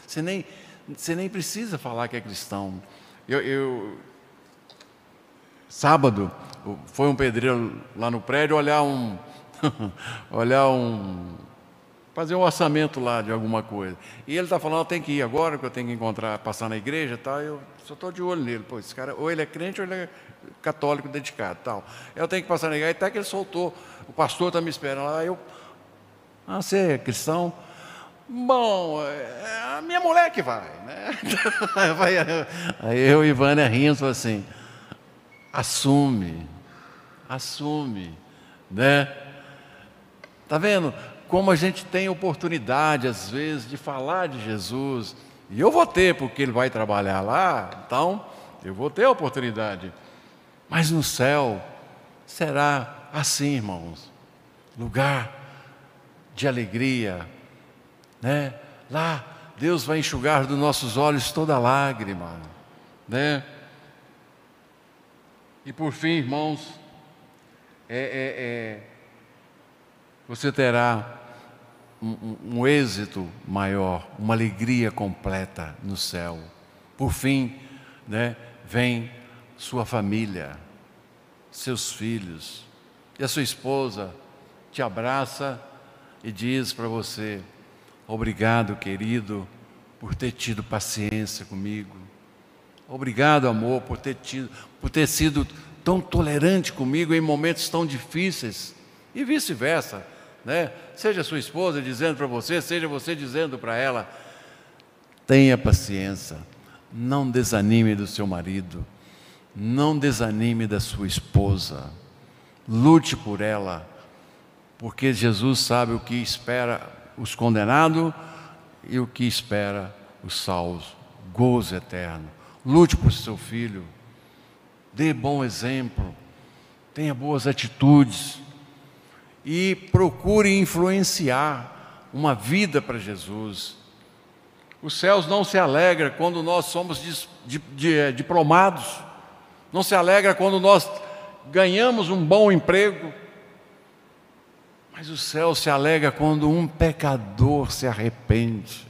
Você nem, você nem precisa falar que é cristão. Eu, eu, sábado, foi um pedreiro lá no prédio olhar um, olhar um, fazer um orçamento lá de alguma coisa. E ele está falando, tem que ir agora, que eu tenho que encontrar, passar na igreja, tal. Eu só estou de olho nele. Pô, esse cara, ou ele é crente ou ele é católico dedicado, tal. Eu tenho que passar na igreja, até que ele soltou. O pastor está me esperando lá. Eu Ah, você é cristão? Bom, é a minha mulher que vai, né? Aí eu e Vânia rindo assim, assume, assume, né? Tá vendo como a gente tem oportunidade às vezes de falar de Jesus? E eu vou ter porque ele vai trabalhar lá, então eu vou ter a oportunidade. Mas no céu será assim, irmãos, lugar de alegria, né? Lá Deus vai enxugar dos nossos olhos toda lágrima, né? E por fim, irmãos, é, é, é, você terá um, um, êxito maior, uma alegria completa no céu. Por fim, né, vem sua família, seus filhos, e a sua esposa te abraça e diz para você: Obrigado, querido, por ter tido paciência comigo. Obrigado, amor, por ter, tido, por ter sido tão tolerante comigo em momentos tão difíceis. E vice-versa, né? Seja sua esposa dizendo para você, seja você dizendo para ela: tenha paciência, não desanime do seu marido, não desanime da sua esposa, lute por ela, porque Jesus sabe o que espera os condenados e o que espera os salvos, gozo eterno. Lute por seu filho, dê bom exemplo, tenha boas atitudes e procure influenciar uma vida para Jesus. Os céus não se alegra quando nós somos eh, diplomados, não se alegra quando nós ganhamos um bom emprego, mas o céu se alegra quando um pecador se arrepende.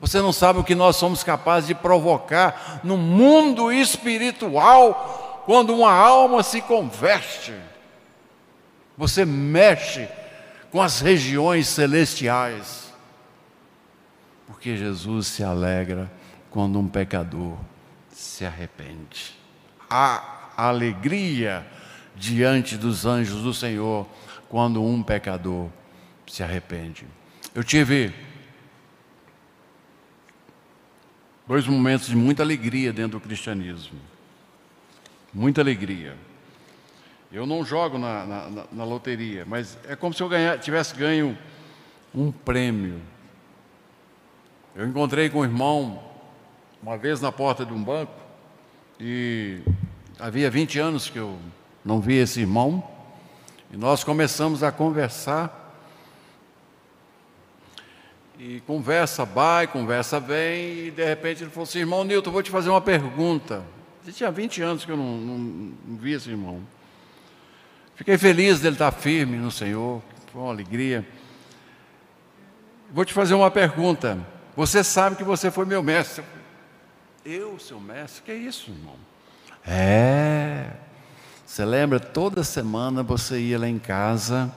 Você não sabe o que nós somos capazes de provocar no mundo espiritual quando uma alma se converte. Você mexe com as regiões celestiais. Porque Jesus se alegra quando um pecador se arrepende. Há alegria diante dos anjos do Senhor quando um pecador se arrepende. Eu tive dois momentos de muita alegria dentro do cristianismo. Muita alegria. Eu não jogo na, na, na loteria, mas é como se eu ganha, tivesse ganho um prêmio. Eu encontrei com um irmão uma vez na porta de um banco e havia 20 anos que eu não via esse irmão. E nós começamos a conversar. E conversa vai, conversa vem, e de repente ele falou assim: Irmão Nilton, vou te fazer uma pergunta. Ele tinha 20 anos que eu não, não, não vi esse irmão. Fiquei feliz dele estar firme no Senhor, foi uma alegria. Vou te fazer uma pergunta. Você sabe que você foi meu mestre. Eu, seu mestre? Que é isso, irmão? É. Você lembra, toda semana você ia lá em casa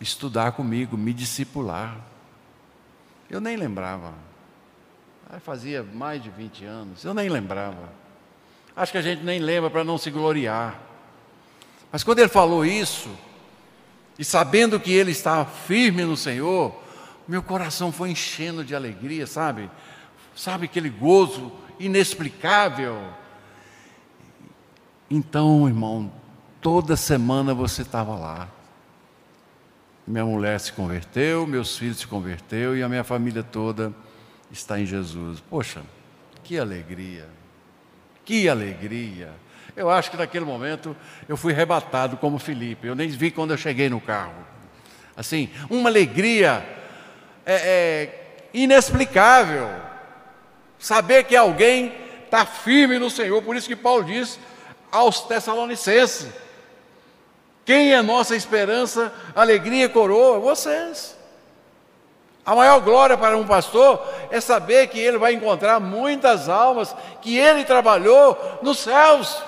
estudar comigo, me discipular. Eu nem lembrava. fazia mais de 20 anos, eu nem lembrava. Acho que a gente nem lembra para não se gloriar. Mas quando ele falou isso, e sabendo que ele estava firme no Senhor, meu coração foi enchendo de alegria, sabe? Sabe aquele gozo inexplicável. Então, irmão, Toda semana você estava lá. Minha mulher se converteu, meus filhos se converteu e a minha família toda está em Jesus. Poxa, que alegria! Que alegria! Eu acho que naquele momento eu fui arrebatado como Felipe. Eu nem vi quando eu cheguei no carro. Assim, uma alegria é, é, inexplicável. Saber que alguém está firme no Senhor. Por isso que Paulo diz aos Tessalonicenses: quem é nossa esperança, alegria e coroa? Vocês. A maior glória para um pastor é saber que ele vai encontrar muitas almas que ele trabalhou nos céus.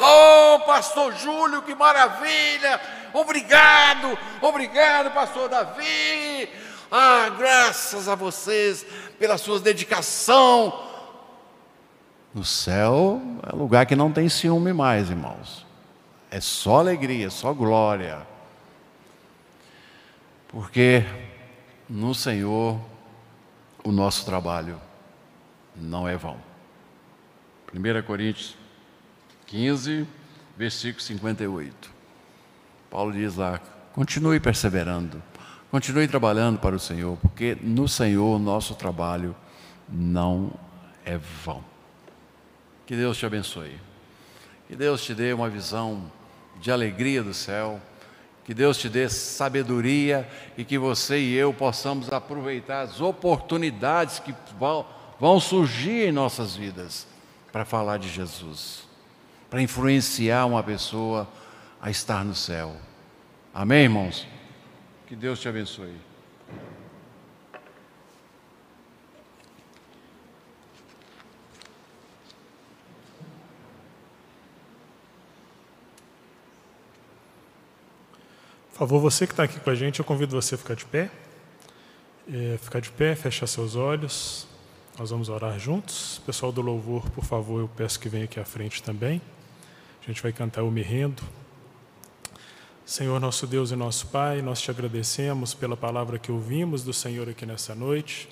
Oh, pastor Júlio, que maravilha! Obrigado, obrigado, pastor Davi. Ah, graças a vocês pela sua dedicação. No céu é lugar que não tem ciúme mais, irmãos. É só alegria, só glória. Porque no Senhor o nosso trabalho não é vão. 1 Coríntios 15, versículo 58. Paulo diz lá: continue perseverando, continue trabalhando para o Senhor, porque no Senhor nosso trabalho não é vão. Que Deus te abençoe. Que Deus te dê uma visão de alegria do céu. Que Deus te dê sabedoria e que você e eu possamos aproveitar as oportunidades que vão, vão surgir em nossas vidas para falar de Jesus, para influenciar uma pessoa a estar no céu. Amém, irmãos? Que Deus te abençoe. Por favor, você que está aqui com a gente, eu convido você a ficar de pé. É, ficar de pé, fechar seus olhos. Nós vamos orar juntos. Pessoal do louvor, por favor, eu peço que venha aqui à frente também. A gente vai cantar o Me Rendo. Senhor, nosso Deus e nosso Pai, nós te agradecemos pela palavra que ouvimos do Senhor aqui nessa noite.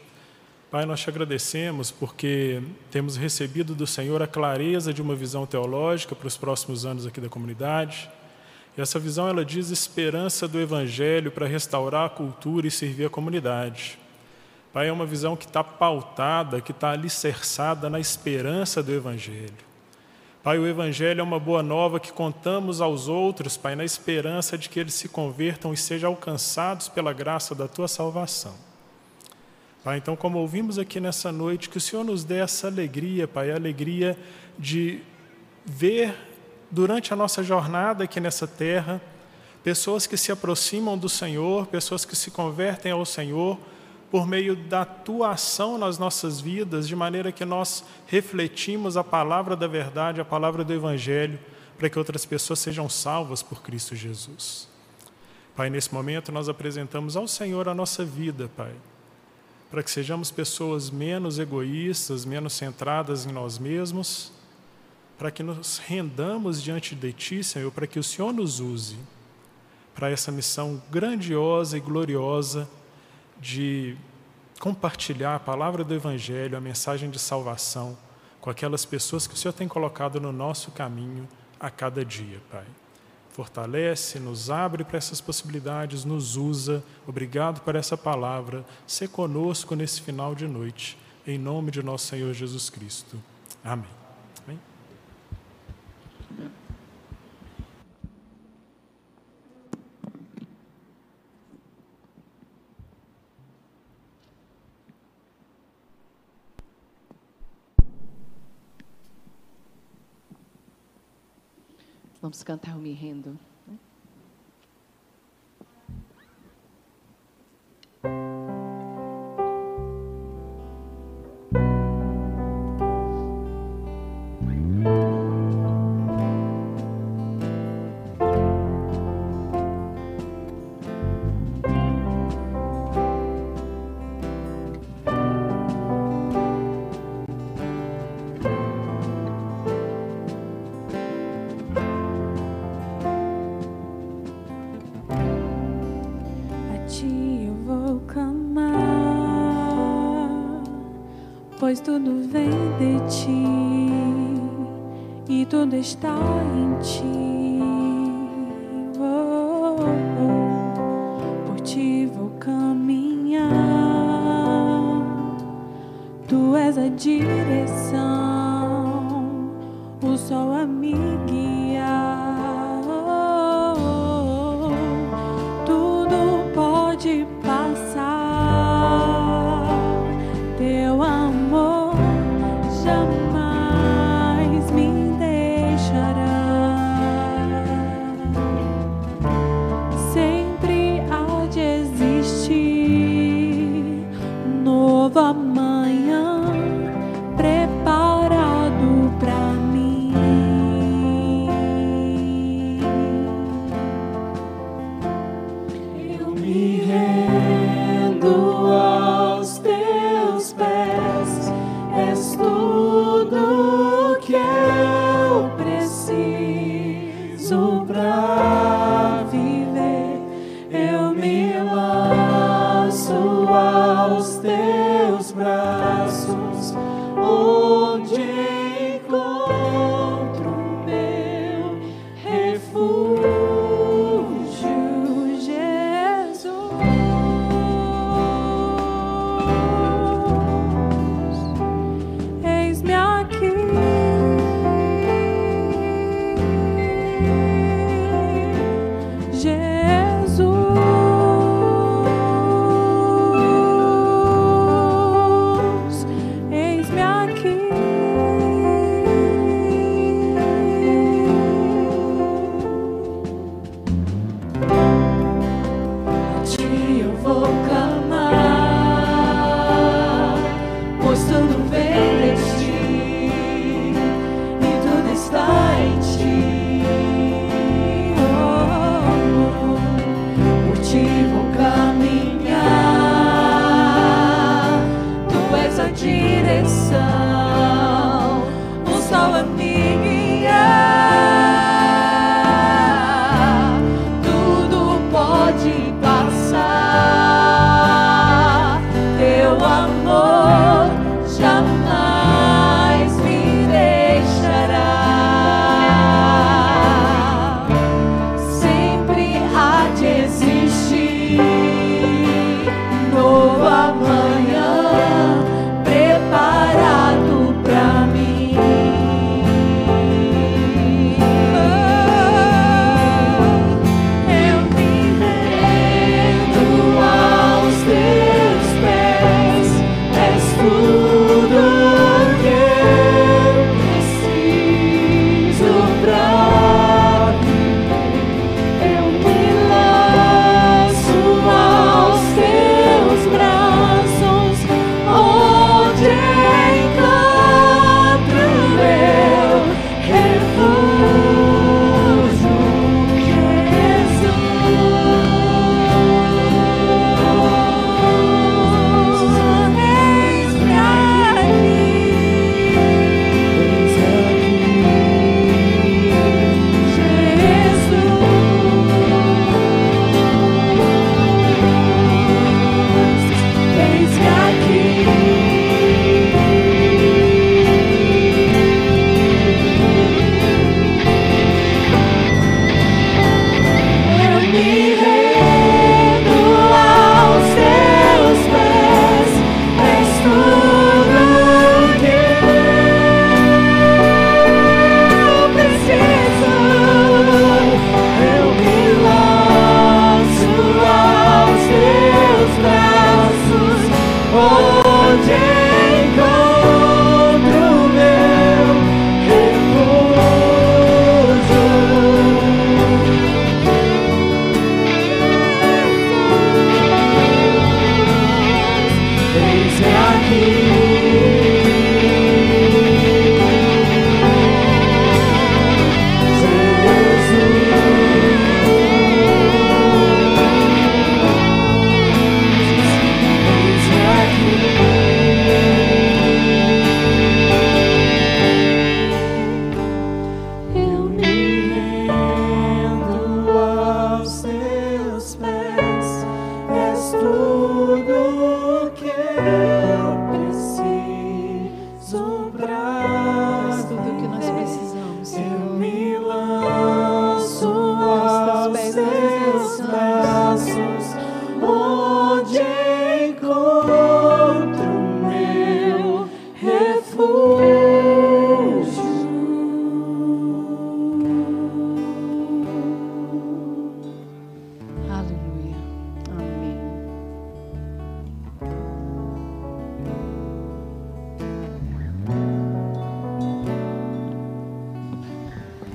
Pai, nós te agradecemos porque temos recebido do Senhor a clareza de uma visão teológica para os próximos anos aqui da comunidade. E essa visão ela diz esperança do Evangelho para restaurar a cultura e servir a comunidade. Pai, é uma visão que está pautada, que está alicerçada na esperança do Evangelho. Pai, o Evangelho é uma boa nova que contamos aos outros, Pai, na esperança de que eles se convertam e sejam alcançados pela graça da Tua salvação. Pai, então, como ouvimos aqui nessa noite, que o Senhor nos dê essa alegria, Pai, a alegria de ver durante a nossa jornada aqui nessa terra, pessoas que se aproximam do Senhor, pessoas que se convertem ao Senhor por meio da tua ação nas nossas vidas, de maneira que nós refletimos a palavra da verdade, a palavra do Evangelho, para que outras pessoas sejam salvas por Cristo Jesus. Pai, nesse momento nós apresentamos ao Senhor a nossa vida, Pai, para que sejamos pessoas menos egoístas, menos centradas em nós mesmos para que nos rendamos diante de Ti, Senhor, para que o Senhor nos use para essa missão grandiosa e gloriosa de compartilhar a palavra do Evangelho, a mensagem de salvação com aquelas pessoas que o Senhor tem colocado no nosso caminho a cada dia, Pai. Fortalece, nos abre para essas possibilidades, nos usa. Obrigado por essa palavra. Se conosco nesse final de noite. Em nome de nosso Senhor Jesus Cristo. Amém. Vamos cantar o Me Rendo.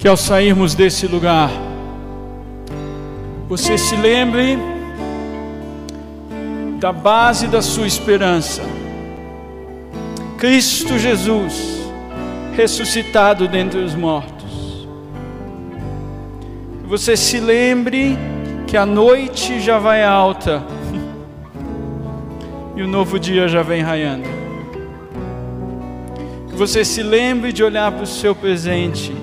Que ao sairmos desse lugar, você se lembre da base da sua esperança. Cristo Jesus, ressuscitado dentre os mortos. Você se lembre que a noite já vai alta e o novo dia já vem raiando. Que você se lembre de olhar para o seu presente,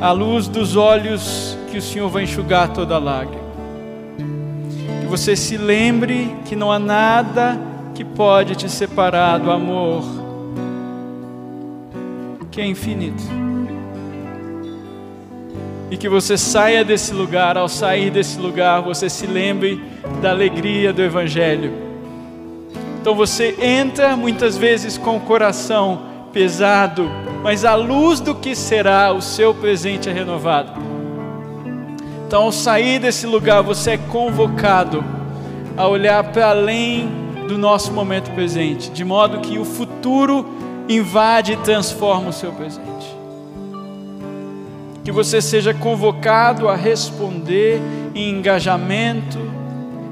à luz dos olhos que o Senhor vai enxugar toda lágrima. Que você se lembre que não há nada que pode te separar do amor que é infinito. E que você saia desse lugar, ao sair desse lugar, você se lembre da alegria do Evangelho. Então você entra muitas vezes com o coração pesado, mas à luz do que será o seu presente é renovado. Então, ao sair desse lugar, você é convocado a olhar para além do nosso momento presente, de modo que o futuro invade e transforma o seu presente. Que você seja convocado a responder em engajamento,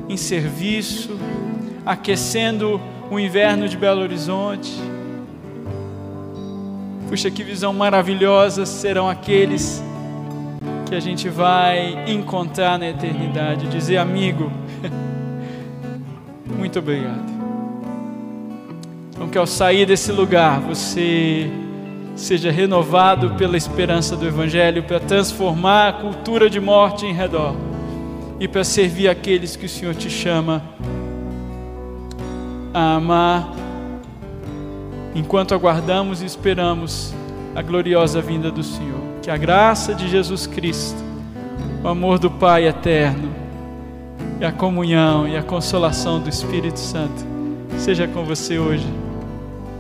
em serviço, aquecendo o inverno de Belo Horizonte. Puxa, que visão maravilhosa serão aqueles que a gente vai encontrar na eternidade. Dizer, amigo, muito obrigado. Então, que ao sair desse lugar você seja renovado pela esperança do Evangelho para transformar a cultura de morte em redor e para servir aqueles que o Senhor te chama a amar, enquanto aguardamos e esperamos a gloriosa vinda do Senhor. Que a graça de Jesus Cristo, o amor do Pai eterno, e a comunhão e a consolação do Espírito Santo seja com você hoje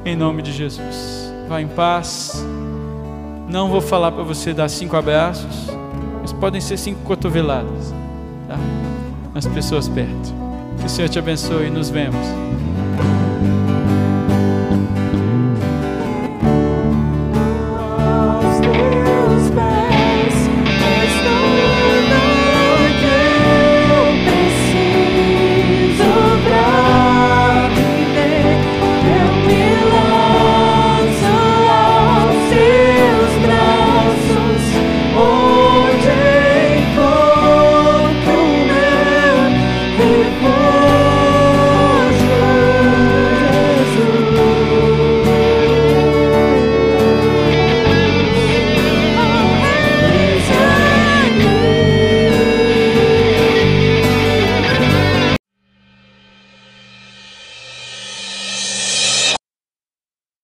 em nome de Jesus. Vá em paz. Não vou falar para você dar cinco abraços, mas podem ser cinco cotoveladas tá? nas pessoas perto. Que o Senhor te abençoe e nos vemos.